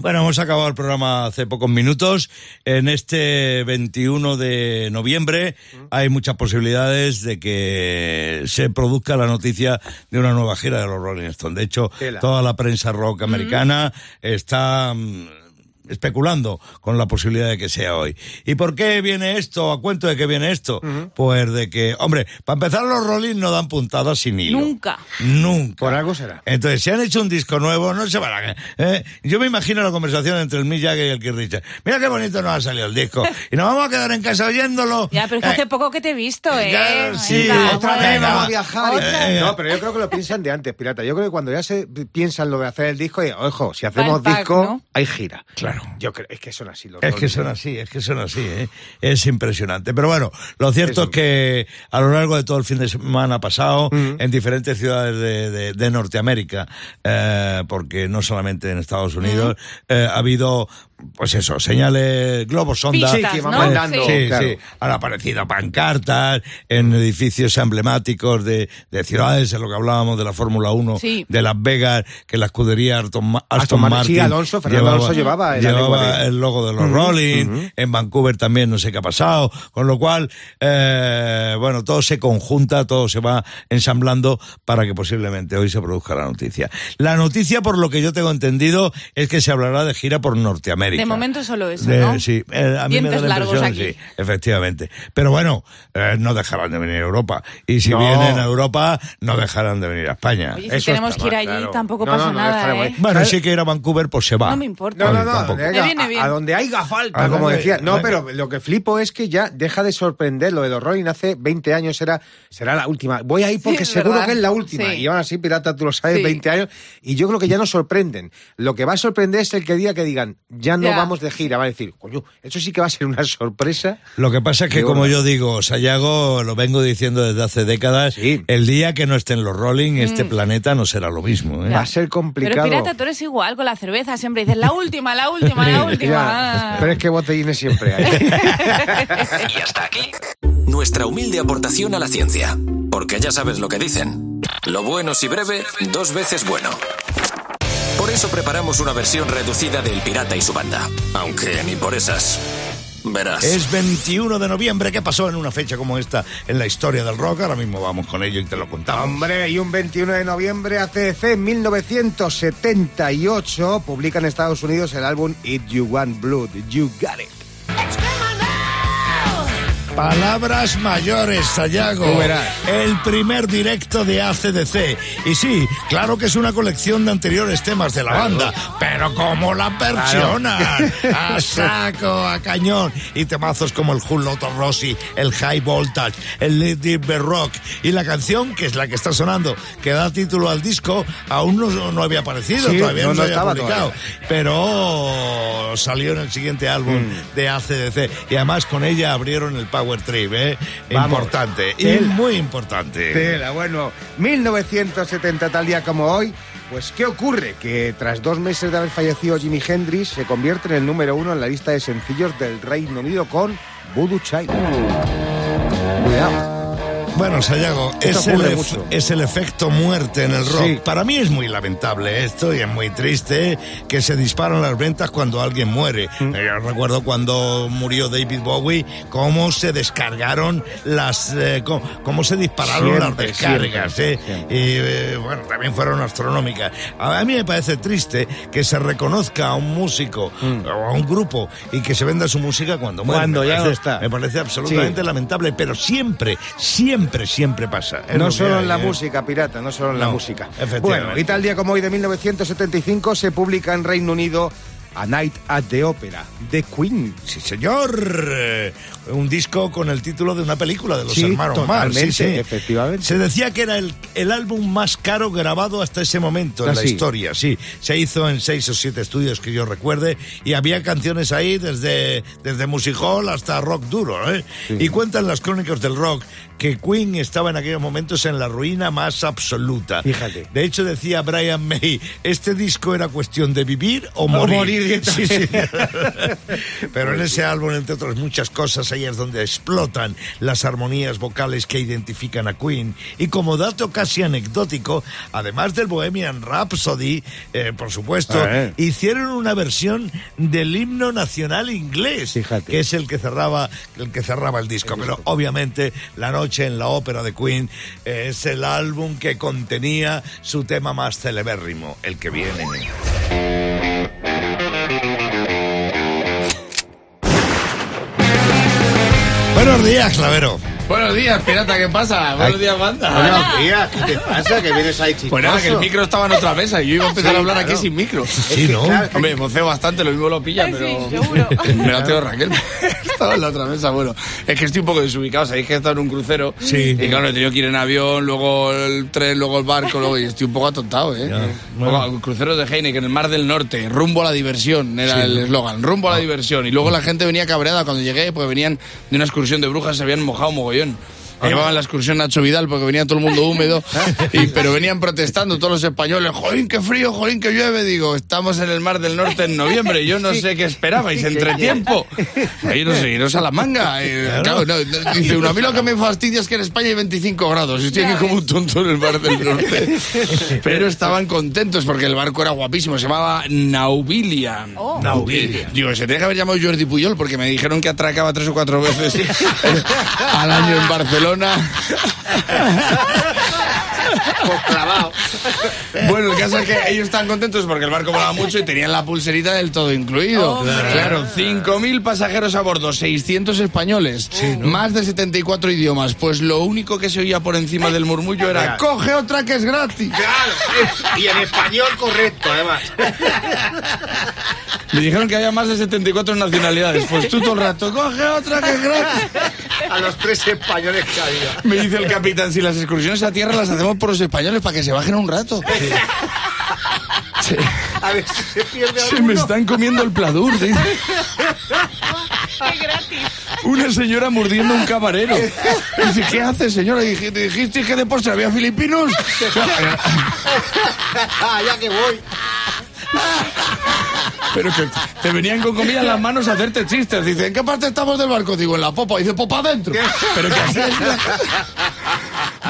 Bueno, hemos acabado el programa hace pocos minutos. En este 21 de noviembre hay muchas posibilidades de que se produzca la noticia de una nueva gira de los Rolling Stones. De hecho, toda la prensa rock americana está mm, especulando con la posibilidad de que sea hoy. ¿Y por qué viene esto? ¿A cuento de qué viene esto? Pues de que, hombre, para empezar los Rolling no dan puntadas sin hilo. Nunca. Nunca. Por algo será. Entonces, si han hecho un disco nuevo, no se van a... ¿eh? Yo me imagino la conversación entre el Mick Jagger y el Keith Richards. Mira qué bonito nos ha salido el disco. Y nos vamos a quedar en casa oyéndolo. Ya, pero es que Eh, hace poco que te he visto, ¿eh? claro, sí, Venga, Otra vez vamos a viajar. Otra. No, pero yo creo que lo piensan de antes, pirata. Yo creo que cuando ya se piensan lo de hacer el disco, y, ojo, si hacemos pack, disco, ¿no? hay gira. Claro. Yo creo, es que son así los Es que son así, es que son así, ¿eh? es impresionante. Pero bueno, lo cierto es que a lo largo de todo el fin de semana pasado, en diferentes ciudades de, de- de Norteamérica, eh, porque no solamente en Estados Unidos, eh, ha habido, pues eso, señales, globos sonda. Pistas, Sí, que van ¿no? mandando. Sí, claro. sí. Han aparecido pancartas en edificios emblemáticos de, de ciudades, en lo que hablábamos de la Fórmula 1 Sí. de Las Vegas, que la escudería Aston, Ma- Aston Aston Martin. Sí, Alonso, Fernando Alonso llevaba el llevaba el logo de los Rolling, en Vancouver también no sé qué ha pasado, con lo cual, eh, bueno, todo se conjunta, todo se va ensamblando para que posiblemente hoy se produzca la noticia. La noticia, por lo que yo tengo entendido, es que se hablará de gira por Norteamérica. De momento solo eso, De- ¿no? Sí, eh, a mí me da Dientes la largos impresión, aquí. sí, efectivamente. Pero bueno, eh, no dejarán de venir a Europa. Y si No. vienen a Europa, no dejarán de venir a España. Oye, si Eso tenemos que ir allí, claro. tampoco No, pasa no, no nada, ¿eh? Bueno, si hay que ir a Vancouver, pues se va. No me importa. No, no, no. venga, viene a- bien. A, donde haya falta, A como decía. No, venga. pero lo que flipo es que ya deja de sorprender. Lo de los Rolling hace 20 años era, será la última. Voy ahí porque seguro verdad. que es la última. Sí. Y aún así, pirata, tú lo sabes, Sí. 20 años. Y yo creo que ya no sorprenden. Lo que va a sorprender es el que diga que digan, ya no vamos de gira. Va a decir, coño, eso sí que va a ser una sorpresa. Lo que pasa es que, como yo digo, Sayago, lo vengo diciendo desde hace décadas, Sí. el día que no estén los Rolling, este planeta no será lo mismo. ¿eh? Va a ser Pero complicado. pirata, tú eres igual con la cerveza, siempre dices la última, la última, la última. Pero es que botellines siempre hay. Y hasta aquí nuestra humilde aportación a la ciencia. Porque ya sabes lo que dicen. Lo bueno si breve, dos veces bueno. Por eso preparamos una versión reducida del Pirata y su banda. Aunque ni por esas. Verás. Es 21 de noviembre. ¿Qué pasó en una fecha como esta en la historia del rock? Ahora mismo vamos con ello y te lo contamos. Hombre, y un 21 de noviembre ACDC en 1978 publica en Estados Unidos el álbum If You Want Blood, You Got It. Palabras mayores, Sayago. El primer directo de ACDC. Y sí, claro que es una colección de anteriores temas de la banda, pero como la versionan. A saco, a cañón. Y temazos como el Whole Lotta Rossi, el High Voltage, el Let It Be Rock. Y la canción, que es la que está sonando, que da título al disco, aún no, no había aparecido, Sí, todavía no, no, había publicado. todavía. Pero salió en el siguiente álbum Mm. de ACDC. Y además con ella abrieron el Power Trip, ¿eh? Vamos. Importante. Y Tela. muy importante. Tela, bueno, 1970 tal día como hoy. Pues, ¿qué ocurre? Que tras dos meses de haber fallecido Jimi Hendrix, se convierte en el número uno en la lista de sencillos del Reino Unido con Voodoo Child. Cuidado. Bueno, Sayago, es el, es efecto muerte en el rock. Sí. Para mí es muy lamentable esto y es muy triste que se disparan las ventas cuando alguien muere. Mm. Eh, Yo recuerdo cuando murió David Bowie, cómo se descargaron las... eh, cómo, cómo se dispararon las descargas. siempre, eh. siempre. Y eh, bueno, también fueron astronómicas. A mí me parece triste que se reconozca a un músico o a un grupo y que se venda su música cuando muere. Mm. Cuando Me ya parece- no está. Me parece absolutamente Sí. lamentable, pero siempre, siempre, siempre pasa. Es lo No solo hay, en la ¿eh? música, pirata, no solo en la música. efectivamente. Bueno, y tal día como hoy de 1975 se publica en Reino Unido A Night at the Opera, The Queen. Sí, señor. Eh, Un disco con el título de una película de los Sí, hermanos Marx. Sí, efectivamente. Se decía que era el, el álbum más caro grabado hasta ese momento en Ah, la historia. Sí, se hizo en seis o siete estudios que yo recuerde y había canciones ahí desde, desde music hall hasta rock duro. ¿eh? Y cuentan las crónicas del rock que Queen estaba en aquellos momentos en la ruina más absoluta. Fíjate. De hecho, decía Brian May, este disco era cuestión de vivir o morir. Directo. Sí, sí. Pero en ese álbum, entre otras muchas cosas, ahí es donde explotan las armonías vocales que identifican a Queen. Y como dato casi anecdótico, además del Bohemian Rhapsody, eh, por supuesto, Eh. hicieron una versión del himno nacional inglés, Fíjate. que es el que cerraba el que cerraba el disco. Pero obviamente, La noche en la ópera de Queen es el álbum que contenía su tema más celebérrimo, el que viene. Buenos días, Clavero. Buenos días, pirata, ¿qué pasa? Buenos días, banda. Buenos días, ¿qué te pasa? Que vienes ahí chistoso. Pues nada, que el micro estaba en otra mesa y yo iba a empezar Sí, a hablar claro. aquí sin micro. Sí, ¿no? claro, Hombre, voceo bastante, lo mismo lo pilla, Ay, pero... sí, seguro. Me la tengo Raquel. Estaba en la otra mesa, bueno. Es que estoy un poco desubicado, sabéis que he estado en un crucero. Sí. Y claro, he tenido que ir en avión, luego el tren, luego el barco, luego... Y estoy un poco atontado, ¿eh? Luego, el crucero de Heineken, en el Mar del Norte, rumbo a la diversión, era el eslogan, rumbo a la diversión. Y luego la gente venía cabreada cuando llegué, pues venían de una excursión de brujas, se habían mojado mogollón. Llevaban la excursión Nacho Vidal porque venía todo el mundo húmedo, y, pero venían protestando todos los españoles, jolín, qué frío, jolín, que llueve. Digo, estamos en el Mar del Norte en noviembre, yo no sé qué esperabais, entre tiempo. Iros, iros a la manga. Eh, claro, no, no, dice uno, a mí lo que me fastidia es que en España hay 25 grados, y estoy aquí como un tonto en el Mar del Norte. Pero estaban contentos porque el barco era guapísimo, se llamaba Naubilia. Oh. Naubilia. Digo, se tenía que haber llamado Jordi Puyol porque me dijeron que atracaba tres o cuatro veces al año en Barcelona. Pues clavado. Bueno, el caso es que ellos están contentos porque el barco volaba mucho y tenían la pulserita del todo incluido. Hombre. Claro, 5.000 pasajeros a bordo, 600 españoles, más de 74 idiomas. Pues lo único que se oía por encima del murmullo era. ¡Coge otra que es gratis! Claro. Y en español correcto, además. Me dijeron que había más de 74 nacionalidades. Pues tú todo el rato ¡Coge otra que es gratis! A los tres españoles que había. Me dice el capitán, si las excursiones a tierra las hacemos por los españoles para que se bajen un rato. Se, A ver si se pierde se me están comiendo el pladur. dice. Qué gratis. Una señora mordiendo un camarero. Dice, ¿qué hace, señora? ¿Dijiste que de postre había filipinos? Ah, ya que voy. Pero que te venían con comida en las manos a hacerte chistes. Dice, ¿en qué parte estamos del barco? Digo, en la popa. Dice, popa adentro. Pero que así es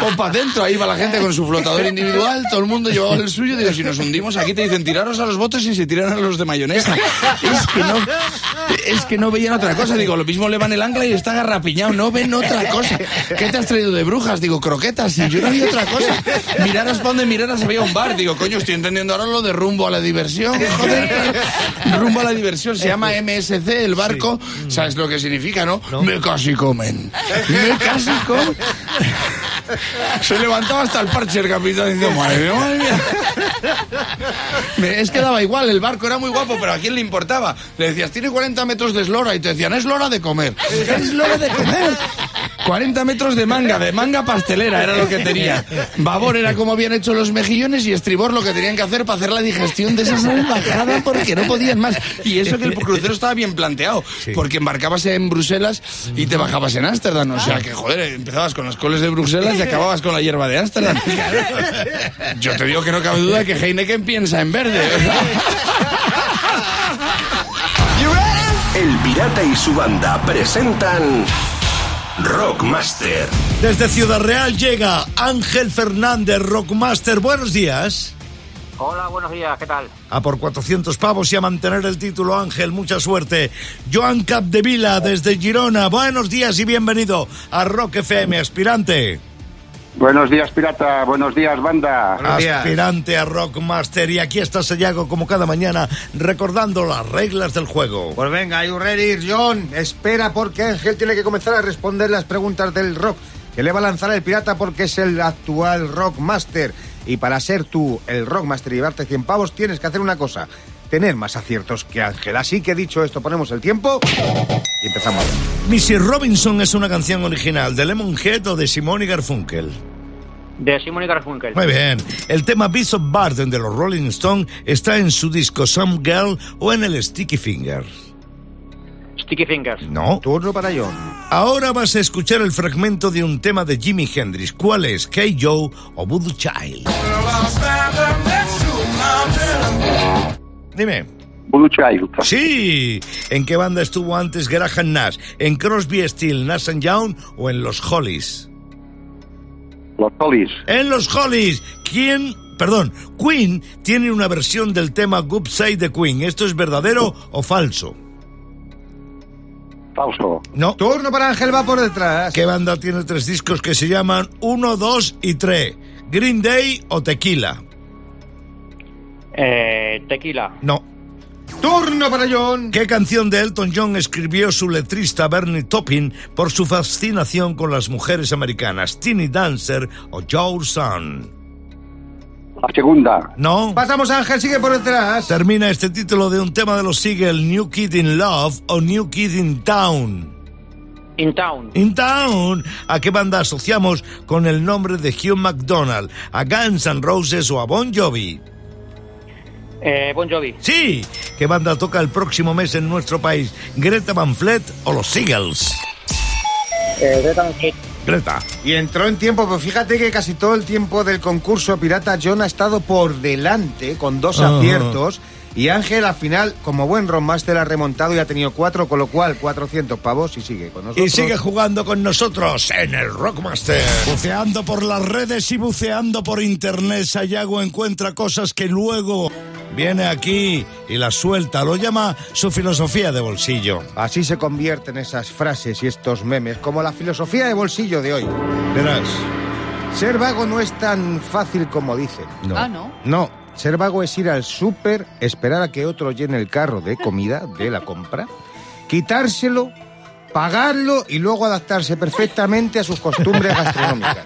Popa adentro. Ahí va la gente con su flotador individual. Todo el mundo llevaba el suyo. Digo, si nos hundimos aquí te dicen, tiraros a los botes y se tiran a los de mayonesa. Es que no, es que no veían otra cosa. Digo, lo mismo le van el ancla y está garrapiñado. No ven otra cosa. ¿Qué te has traído de brujas? Digo, croquetas. Y yo no vi otra cosa. Miraras para donde miraras había un bar. Digo, coño, estoy entendiendo ahora lo de rumbo a la diversión. Joder. Rumbo a la diversión. Se llama MSC, el barco. ¿Sabes lo que significa, no? Me casi comen. Me casi comen. Se levantaba hasta el parche el capitán diciendo, madre mía, madre mía. Es que daba igual, el barco era muy guapo, pero ¿a quién le importaba? Le decías, tiene 40 metros de eslora y te decían, es lora de comer. Es eslora de comer. 40 metros de manga, de manga pastelera era lo que tenía. Babor era como habían hecho los mejillones y estribor lo que tenían que hacer para hacer la digestión de esa salvajada porque no podían más. Y eso que el crucero estaba bien planteado, porque embarcabas en Bruselas y te bajabas en Ámsterdam. O sea que, joder, empezabas con las coles de Bruselas y acababas con la hierba de Ámsterdam. Yo te digo que no cabe duda que Heineken piensa en verde. El Pirata y su banda presentan Rockmaster. Desde Ciudad Real llega Ángel Fernández, Rockmaster. Buenos días. Hola, buenos días, ¿qué tal? A por 400 pavos y a mantener el título, Ángel. Mucha suerte. Joan Capdevila, desde Girona. Buenos días y bienvenido a Rock FM, aspirante. Buenos días, pirata. Buenos días, banda. Buenos días. Aspirante a Rockmaster. Y aquí está Sayago, como cada mañana, recordando las reglas del juego. Pues venga, you ready, John. Espera porque Ángel tiene que comenzar a responder las preguntas del rock que le va a lanzar el pirata porque es el actual Rockmaster. Y para ser tú el Rockmaster y llevarte 100 pavos tienes que hacer una cosa. Tener más aciertos que Ángel. Así que dicho esto, ponemos el tiempo y empezamos. Missy Robinson es una canción original de Lemonhead o de Simone y Garfunkel. De Simon y Garfunkel. Muy bien. El tema Beast of Burden de los Rolling Stones está en su disco Some Girl o en el Sticky Finger. Sticky Fingers. No. Turno para John. Ahora vas a escuchar el fragmento de un tema de Jimi Hendrix. ¿Cuál es? Hey Joe o Voodoo Child. Dime. Child. Sí. ¿En qué banda estuvo antes Graham Nash? ¿En Crosby, Steel, Nash and Young o en los Hollies? Los Hollies. En los Hollies. ¿Quién? Perdón, Queen tiene una versión del tema Good Side de Queen. ¿Esto es verdadero o falso? Falso. No. Turno para Ángel, va por detrás. ¿Qué banda tiene tres discos que se llaman 1, 2 y 3? ¿Green Day o Tequila? Eh, tequila. No. Turno para John. ¿Qué canción de Elton John escribió su letrista Bernie Taupin por su fascinación con las mujeres americanas? ¿Teeny Dancer o Your Son? La segunda. No. Pasamos, Ángel, sigue por detrás. Termina este título de un tema de los Seagull, New Kid in Love o New Kid in Town. In Town. In Town. ¿A qué banda asociamos con el nombre de Hugh McDonald? ¿A Guns N' Roses o a Bon Jovi? Eh, bon Jovi. Sí. ¿Qué banda toca el próximo mes en nuestro país? ¿Greta Van Fleet o los Seagulls? Eh, Greta Van Fleet. Greta. Y entró en tiempo, pues fíjate que casi todo el tiempo del concurso Pirata John ha estado por delante con dos Ajá. aciertos. Y Ángel al final, como buen rockmaster, ha remontado y ha tenido cuatro, con lo cual 400 pavos y sigue con nosotros. Y sigue jugando con nosotros en el Rockmaster. Buceando por las redes y buceando por internet, Sayago encuentra cosas que luego viene aquí y las suelta. Lo llama su filosofía de bolsillo. Así se convierten esas frases y estos memes, como la filosofía de bolsillo de hoy. Verás. Ser vago no es tan fácil como dicen. No. Ah, ¿no? No, ser vago es ir al súper, esperar a que otro llene el carro de comida de la compra, quitárselo, pagarlo y luego adaptarse perfectamente a sus costumbres gastronómicas.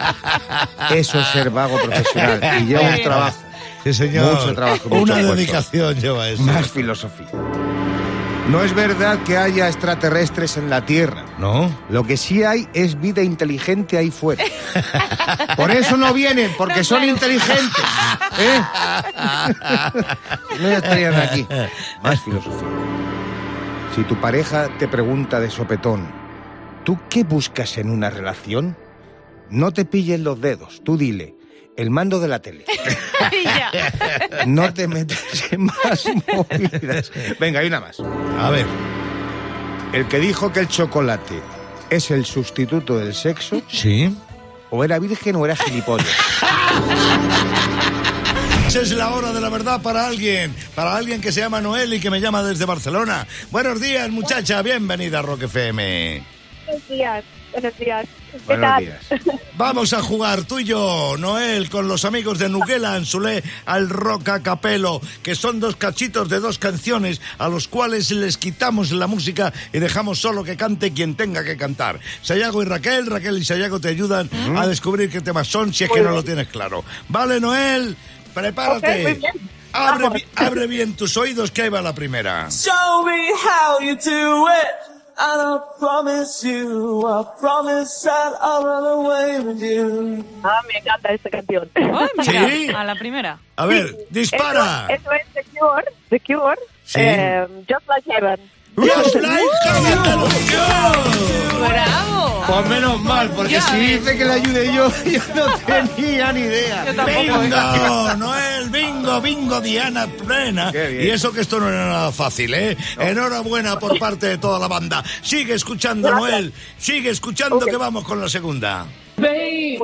Eso es ser vago profesional y lleva un trabajo. Sí, señor. Mucho trabajo, mucho Una esfuerzo. dedicación lleva eso. Más filosofía. No es verdad que haya extraterrestres en la Tierra. ¿No? Lo que sí hay es vida inteligente ahí fuera. Por eso no vienen, porque son inteligentes. ¿eh? No estarían aquí. Más filosofía. Si tu pareja te pregunta de sopetón, ¿tú qué buscas en una relación? No te pilles los dedos, tú dile, el mando de la tele. No te metas en más movidas. Venga, hay una más. A ver. El que dijo que el chocolate es el sustituto del sexo, ¿Sí? o era virgen o era gilipollas. Esa es la hora de la verdad para alguien, para alguien que se llama Noel y que me llama desde Barcelona. Buenos días, muchacha, bienvenida a Rock FM. Buenos días, buenos días. ¿Qué Buenos tal? días. Vamos a jugar tú y yo, Noel, con los amigos de Nuguela Anzulé al Rock a Capelo, que son dos cachitos de dos canciones a los cuales les quitamos la música y dejamos solo que cante quien tenga que cantar. Sayago y Raquel, Raquel y Sayago te ayudan a descubrir qué temas son si es que no lo tienes claro. Vale, Noel, prepárate. Ok, muy bien. Abre, abre bien tus oídos que ahí va la primera. Show me how you do it. And I promise you, I promise that I'll run away with you. Ah, me encanta esta canción. Ay, mira, ¿Sí? a la primera. A ver, dispara. Eso, eso es The Cure, The Cure. Sí. eh, Just Like Heaven. Heaven. ¡Bravo! Pues menos mal, porque Ya si dice que le ayude yo, yo no tenía ni idea. Yo tampoco. ¿eh? Bingo, Noel, bingo, bingo, Diana plena. Y eso que esto no era nada fácil, ¿eh? Enhorabuena por parte de toda la banda. Sigue escuchando, Noel. Sigue escuchando Ok. que vamos con la segunda. Babe,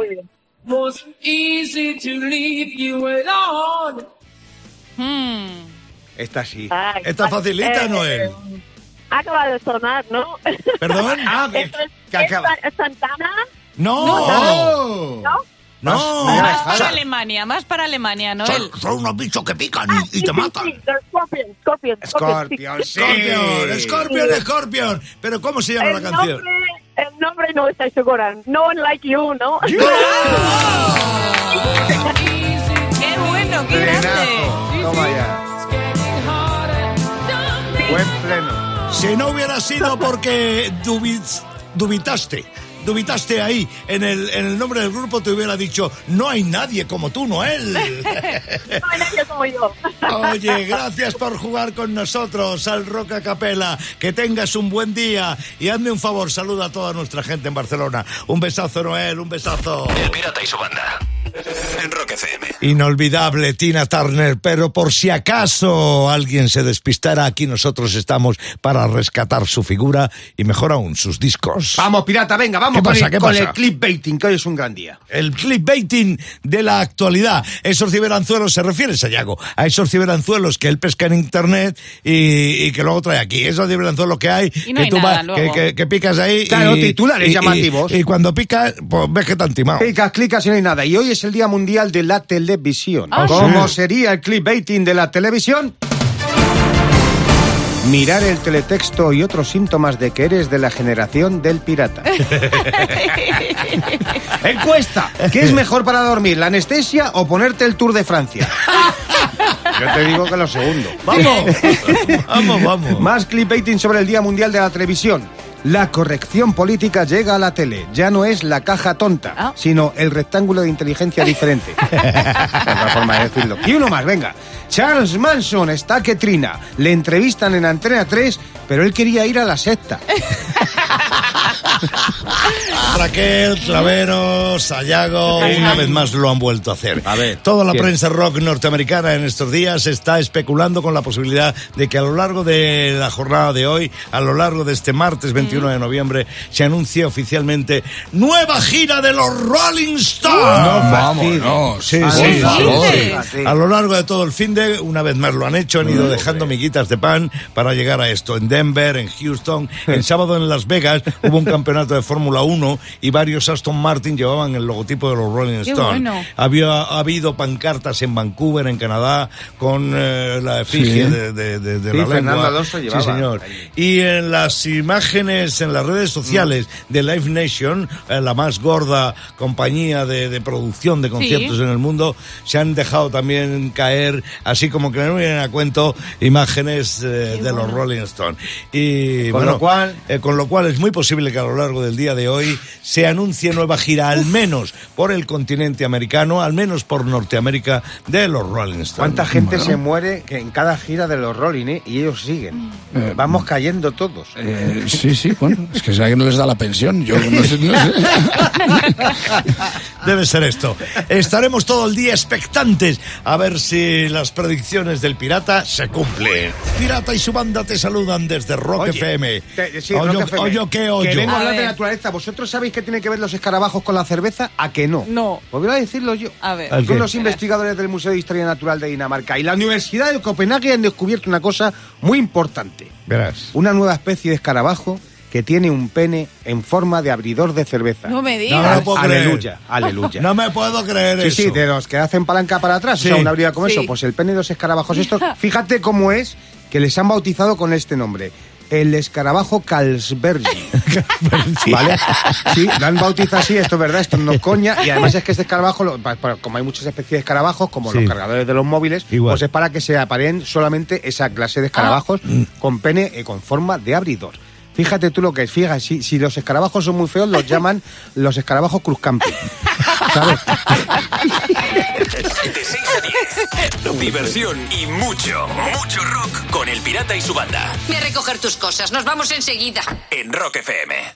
was easy to leave you alone. Hmm. Esta sí. Ah, Esta facilita, eh, Noel. Acaba de sonar, ¿no? ¿Perdón? Ah, es, que acaba. es Santana, No. ¡Oh! ¿no? No. Más- Más para. Alemania, más para Alemania, Noel. Son, son unos bichos que pican Ah, y, y sí, te sí, matan. sí, Scorpion, Scorpion, Scorpion, sí. Scorpion, Scorpion, Scorpion. Pero ¿cómo se llama El la canción? nombre, el nombre no estoy segura. No one like you, ¿no? ¡Qué bueno, qué grande! Toma ya. Buen pleno. Si no hubiera sido porque dubis- dubitaste, dubitaste ahí en el, en el nombre del grupo, te hubiera dicho, no hay nadie como tú, Noel. No hay nadie como yo. Oye, gracias por jugar con nosotros al Roca Capela. Que tengas un buen día y hazme un favor, saluda a toda nuestra gente en Barcelona. Un besazo, Noel, un besazo. El pirata y su banda. En Rock FM. Inolvidable Tina Turner, pero por si acaso alguien se despistara, aquí nosotros estamos para rescatar su figura y mejor aún sus discos. Vamos, pirata, venga, vamos ¿Qué con, pasa, el, con el clickbaiting, que hoy es un gran día. El clickbaiting de la actualidad. Esos ciberanzuelos se refiere, Sayago, a esos ciberanzuelos que él pesca en internet y, y que luego trae aquí. Esos ciberanzuelos que hay, Y no que hay tú nada vas- que, que- que picas ahí. Claro, y, titulares y- llamativos. Y, cuando picas, pues ves que te han timado. Clicas, clicas y no hay nada. Y hoy es el Día Mundial de la Televisión. Ah, ¿Cómo sí. sería el clickbaiting de la televisión? Mirar el teletexto y otros síntomas de que eres de la generación del pirata. Encuesta. ¿Qué es mejor para dormir, la anestesia o ponerte el Tour de Francia? Yo te digo que lo segundo. Vamos, vamos, vamos. Más clickbaiting sobre el Día Mundial de la Televisión. La corrección política llega a la tele. Ya no es la caja tonta, Ah. sino el rectángulo de inteligencia diferente. Otra forma de decirlo. Y uno más, venga. Charles Manson está que trina. Le entrevistan en Antena 3, pero él quería ir a la secta. Raquel, Clavero, Sayago, una vez más lo han vuelto a hacer. A ver, Toda la ¿quién? prensa rock norteamericana en estos días está especulando con la posibilidad de que a lo largo de la jornada de hoy, a lo largo de este martes 21 de noviembre, se anuncie oficialmente nueva gira de los Rolling Stones. Vámonos. Sí, sí, no, sí, no, sí. no, sí. A lo largo de todo el fin de, una vez más lo han hecho, han ido dejando miguitas de pan para llegar a esto. En Denver, en Houston, el sábado en Las Vegas hubo un campeonato de Fórmula 1 y varios Aston Martin llevaban el logotipo de los Rolling Stones. bueno. Había ha habido pancartas en Vancouver, en Canadá, con eh, la efigie Sí. de, de- de- de Sí, la Fernando. Alonso llevaba Sí, señor. Y en las imágenes, en las redes sociales de Live Nation, eh, la más gorda compañía de, de producción de conciertos Sí. en el mundo, se han dejado también caer, así como que no vienen a cuento, imágenes eh, de los Rolling Stones. Y Con bueno, lo cual- eh, con lo cual es muy posible que a lo largo del día de hoy se anuncie nueva gira, al menos por el continente americano, al menos por Norteamérica, de los Rolling Stones. ¿Cuánta gente se muere que en cada gira de los Rolling, eh? Y ellos siguen. Eh, Vamos cayendo todos. Eh, sí, sí, bueno, es que será que no les da la pensión. Yo no sé, no sé. Debe ser esto. Estaremos todo el día expectantes a ver si las predicciones del pirata se cumplen. Pirata y su banda te saludan desde Rock Oye, FM. te- sí, Oyo- Rock FM. oyo qué Que de naturaleza. ¿Vosotros sabéis qué tiene que ver los escarabajos con la cerveza? ¿A que no? No. Pues voy a decirlo yo. A ver. ¿Al Son los investigadores del Museo de Historia Natural de Dinamarca y la Universidad de Copenhague han descubierto una cosa muy importante. Verás. Una nueva especie de escarabajo que tiene un pene en forma de abridor de cerveza. No me No digas. me lo puedo creer. Aleluya, aleluya. No me puedo creer Sí, eso. sí, de los que hacen palanca para atrás, Sí. o sea, una habilidad como Sí. eso, pues el pene de los escarabajos estos, fíjate cómo es que les han bautizado con este nombre. El escarabajo Carlsberg. ¿Vale? Sí, lo han bautizado así, esto es verdad, esto no es coña. Y además es que este escarabajo, lo- pa- pa- como hay muchas especies de escarabajos, como Sí. los cargadores de los móviles, Igual. pues es para que se apareen solamente esa clase de escarabajos Mm. con pene eh, con forma de abridor. Fíjate tú lo que es, fíjate, si, si los escarabajos son muy feos, los llaman los escarabajos cruzcampi. ¿Sabes? De 6 a 10. Diversión y mucho, mucho rock con el pirata y su banda. Ve a recoger tus cosas, nos vamos enseguida. En Rock FM.